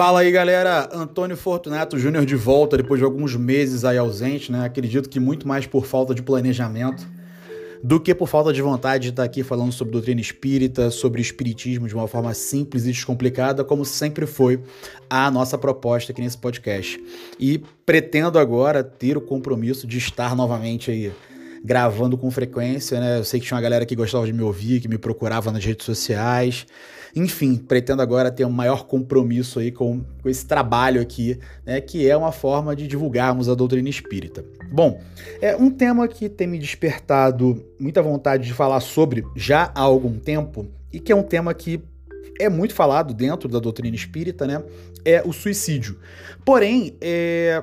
Fala aí, galera. Antônio Fortunato Júnior de volta depois de alguns meses aí ausente, né? Acredito que muito mais por falta de planejamento do que por falta de vontade de estar aqui falando sobre doutrina espírita, sobre espiritismo de uma forma simples e descomplicada, como sempre foi a nossa proposta aqui nesse podcast. E pretendo agora ter o compromisso de estar novamente aí gravando com frequência, né? Eu sei que tinha uma galera que gostava de me ouvir, que me procurava nas redes sociais. Enfim, pretendo agora ter um maior compromisso aí com, com esse trabalho aqui, né, que é uma forma de divulgarmos a doutrina espírita. Bom, é um tema que tem me despertado muita vontade de falar sobre já há algum tempo e que é um tema que é muito falado dentro da doutrina espírita, né? É o suicídio. Porém, é,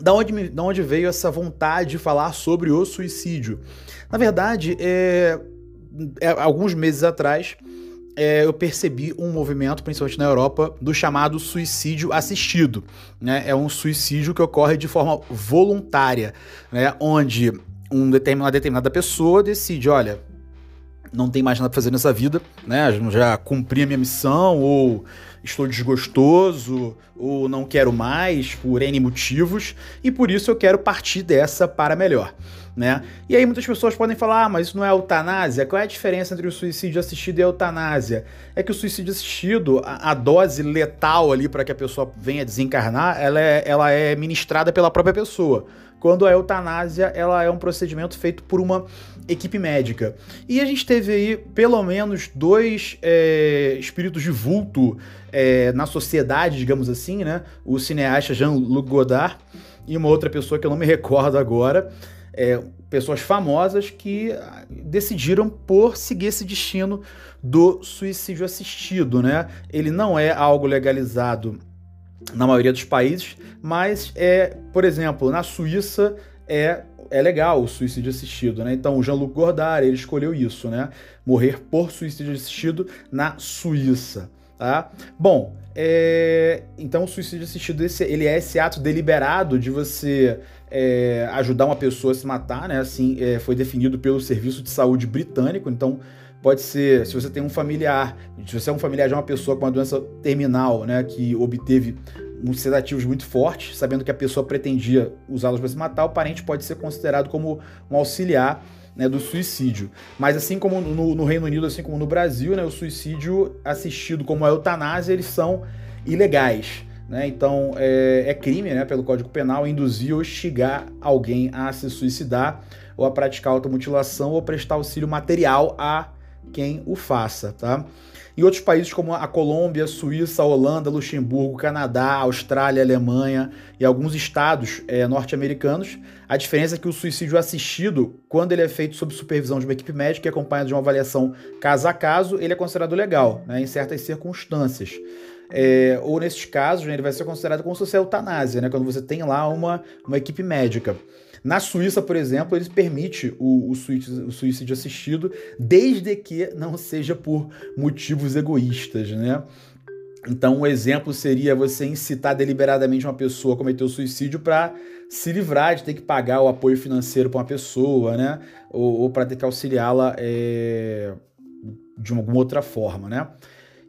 da onde, da onde veio essa vontade de falar sobre o suicídio? Na verdade, é, é, alguns meses atrás, é, eu percebi um movimento, principalmente na Europa, do chamado suicídio assistido. Né? É um suicídio que ocorre de forma voluntária, né? onde um determinada, uma determinada pessoa decide, olha, não tem mais nada pra fazer nessa vida, né? Já cumpri a minha missão, ou estou desgostoso, ou não quero mais, por N motivos, e por isso eu quero partir dessa para melhor né? E aí muitas pessoas podem falar, ah, mas isso não é eutanásia. Qual é a diferença entre o suicídio assistido e a eutanásia? É que o suicídio assistido, a, a dose letal ali para que a pessoa venha desencarnar, ela é, ela é ministrada pela própria pessoa. Quando a eutanásia, ela é um procedimento feito por uma equipe médica. E a gente teve aí pelo menos dois é, espíritos de vulto é, na sociedade, digamos assim, né? O cineasta Jean-Luc Godard e uma outra pessoa que eu não me recordo agora, é, pessoas famosas que decidiram por seguir esse destino do suicídio assistido, né? Ele não é algo legalizado na maioria dos países, mas é, por exemplo, na Suíça é é legal o suicídio assistido, né? Então o Jean-Luc Godard, ele escolheu isso, né? Morrer por suicídio assistido na Suíça, tá? Bom, é... então o suicídio assistido ele é esse ato deliberado de você é, ajudar uma pessoa a se matar, né? Assim, é, foi definido pelo Serviço de Saúde Britânico, então pode ser, se você tem um familiar, se você é um familiar de uma pessoa com uma doença terminal, né, que obteve uns sedativos muito fortes, sabendo que a pessoa pretendia usá-los para se matar, o parente pode ser considerado como um auxiliar né, do suicídio. Mas assim como no, no, Reino Unido, assim como no Brasil, né, o suicídio assistido como a eutanásia, eles são ilegais. Né? Então é, é, crime né, pelo Código Penal induzir ou instigar alguém a se suicidar ou a praticar automutilação ou prestar auxílio material a quem o faça. Tá? Em outros países como a Colômbia, Suíça, Holanda, Luxemburgo, Canadá, Austrália, Alemanha e alguns estados é, norte-americanos, a diferença é que o suicídio assistido, quando ele é feito sob supervisão de uma equipe médica e acompanhado de uma avaliação caso a caso, ele é considerado legal, né, em certas circunstâncias. É, ou nesses casos, né, ele vai ser considerado como se fosse eutanásia, né, quando você tem lá uma, uma equipe médica. Na Suíça, por exemplo, eles permitem o, o, suicídio, o suicídio assistido, desde que não seja por motivos egoístas, né? Então, um exemplo seria você incitar deliberadamente uma pessoa a cometer o suicídio para se livrar de ter que pagar o apoio financeiro para uma pessoa, né? Ou, ou para ter que auxiliá-la é, de alguma outra forma, né?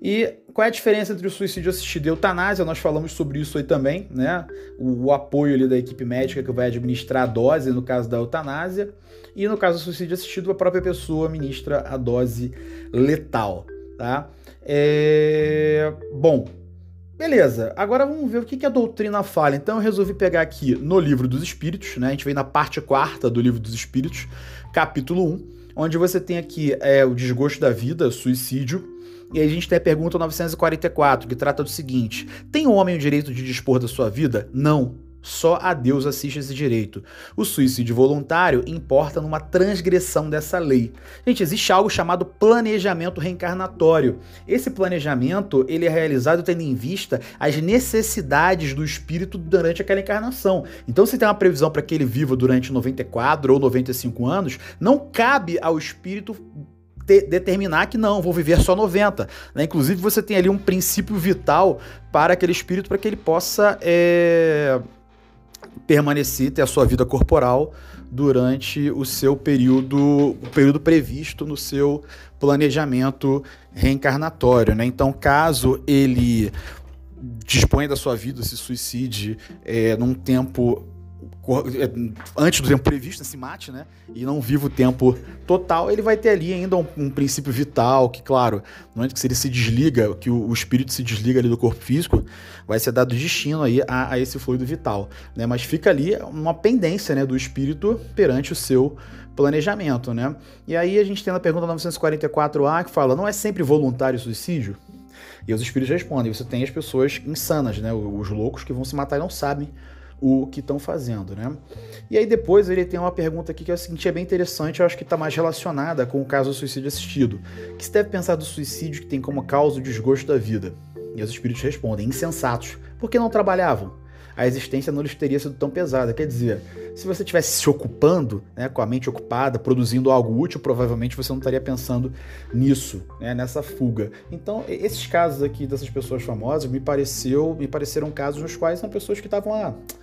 E qual é a diferença entre o suicídio assistido e eutanásia? Nós falamos sobre isso aí também, né? O, o, apoio ali da equipe médica que vai administrar a dose no caso da eutanásia. E no caso do suicídio assistido, a própria pessoa administra a dose letal, tá? É... Bom, beleza. Agora vamos ver o que, que a doutrina fala. Então eu resolvi pegar aqui no Livro dos Espíritos, né? A gente vem na parte quarta do Livro dos Espíritos, capítulo 1, onde você tem aqui é, o desgosto da vida, suicídio, e a gente tem a pergunta 944, que trata do seguinte: tem o homem o direito de dispor da sua vida? Não. Só a Deus assiste esse direito. O suicídio voluntário importa numa transgressão dessa lei. Gente, existe algo chamado planejamento reencarnatório. Esse planejamento ele é realizado tendo em vista as necessidades do espírito durante aquela encarnação. Então, se tem uma previsão para que ele viva durante 94 ou 95 anos, não cabe ao espírito determinar que não, vou viver só 90. Né? Inclusive, você tem ali um princípio vital para aquele espírito para que ele possa é, permanecer, ter a sua vida corporal durante o seu período, o período previsto no seu planejamento reencarnatório. Né? Então, caso ele disponha da sua vida, se suicide é, num tempo antes do tempo previsto, se mate, né? E não viva o tempo total, ele vai ter ali ainda um, um princípio vital, que, claro, no momento que ele se desliga, que o, o, espírito se desliga ali do corpo físico, vai ser dado destino aí a, a, esse fluido vital, né? Mas fica ali uma pendência, né, do espírito perante o seu planejamento, né? E aí a gente tem a pergunta 944A que fala: não é sempre voluntário o suicídio? E os espíritos respondem: você tem as pessoas insanas, né? Os loucos que vão se matar e não sabem o que estão fazendo, né? E aí depois ele tem uma pergunta aqui que eu senti é bem interessante, eu acho que está mais relacionada com o caso do suicídio assistido. Que se deve pensar do suicídio que tem como causa o desgosto da vida? E os espíritos respondem, insensatos, porque não trabalhavam? A existência não lhes teria sido tão pesada. Quer dizer, se você estivesse se ocupando, né, com a mente ocupada, produzindo algo útil, provavelmente você não estaria pensando nisso, né, nessa fuga. Então, esses casos aqui dessas pessoas famosas me pareceu, me pareceram casos nos quais são pessoas que estavam lá. Ah,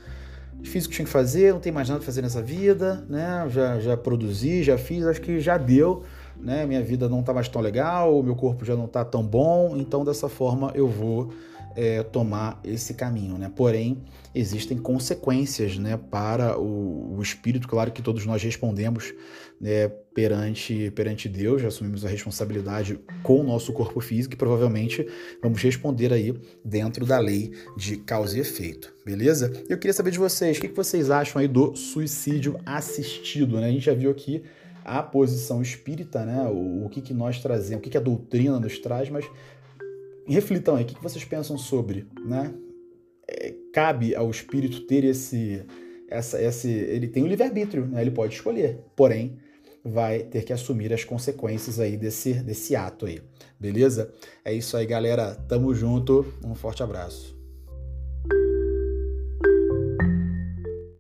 fiz o que tinha que fazer, não tem mais nada para fazer nessa vida, né? Já, já produzi, já fiz, acho que já deu, né? Minha vida não tá mais tão legal, o meu corpo já não tá tão bom, então dessa forma eu vou é, tomar esse caminho, né? Porém, existem consequências, né, para o, o espírito. Claro que todos nós respondemos né, perante perante Deus, assumimos a responsabilidade com o nosso corpo físico e provavelmente vamos responder aí dentro da lei de causa e efeito, beleza? Eu queria saber de vocês, o que vocês acham aí do suicídio assistido, né? A gente já viu aqui a posição espírita, né? O, o que, que nós trazemos, o que, que a doutrina nos traz, mas reflitam aí, o que vocês pensam sobre, né? É, cabe ao espírito ter esse, essa, esse, ele tem o um livre-arbítrio, né? Ele pode escolher, porém vai ter que assumir as consequências aí desse, desse ato aí, beleza? É isso aí, galera. Tamo junto. Um forte abraço.